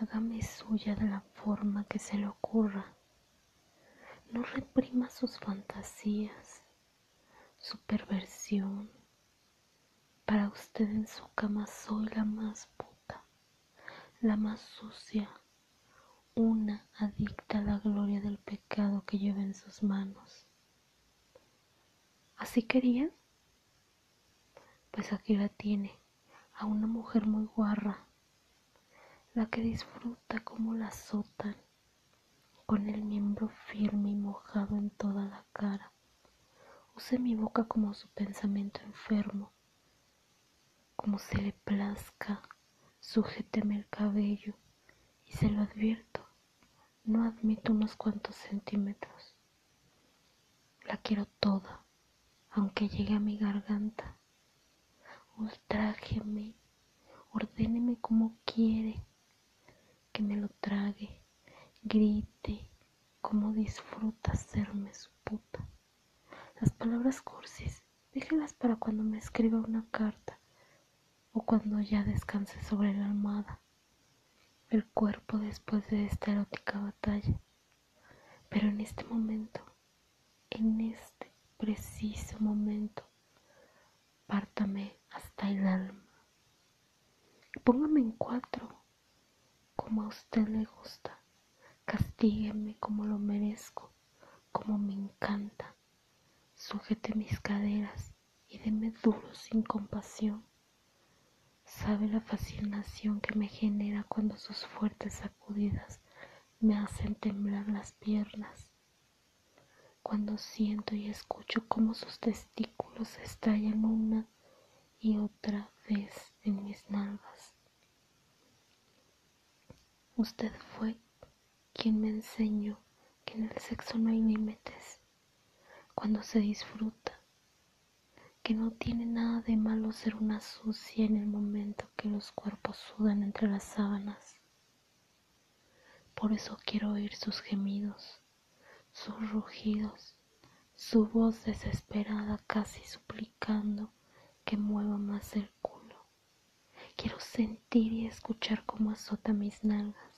hágame suya de la forma que se le ocurra. No reprima sus fantasías, su perversión. Para usted en su cama soy la más puta, la más sucia, una adicta a la gloria del pecado que lleva en sus manos. ¿Así quería? Pues aquí la tiene, a una mujer muy guarra, la que disfruta como la azotan, con el miembro firme y mojado en toda la cara. Use mi boca como su pensamiento enfermo, como se le plazca, sujéteme el cabello y se lo advierto, no admito unos cuantos centímetros. La quiero toda, aunque llegue a mi garganta. Ultrájeme, ordéneme como quiere, que me lo trague, grite, como disfruta serme su puta. Las palabras cursis, déjelas para cuando me escriba una carta o cuando ya descanse sobre la almohada el cuerpo después de esta erótica batalla. Pero en este momento, en este preciso momento, pártame hasta el alma. Póngame en cuatro, como a usted le gusta. Castígueme como lo merezco, como me encanta. Sujete mis caderas y deme duro sin compasión sabe la fascinación que me genera cuando sus fuertes sacudidas me hacen temblar las piernas, cuando siento y escucho cómo sus testículos estallan una y otra vez en mis nalgas. Usted fue quien me enseñó que en el sexo no hay límites, cuando se disfruta que no tiene nada de malo ser una sucia en el momento que los cuerpos sudan entre las sábanas. Por eso quiero oír sus gemidos, sus rugidos, su voz desesperada casi suplicando que mueva más el culo. Quiero sentir y escuchar cómo azota mis nalgas.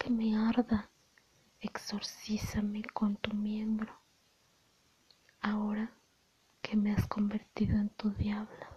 Que me arda, exorcízame con tu miembro. Ahora que me has convertido en tu diabla.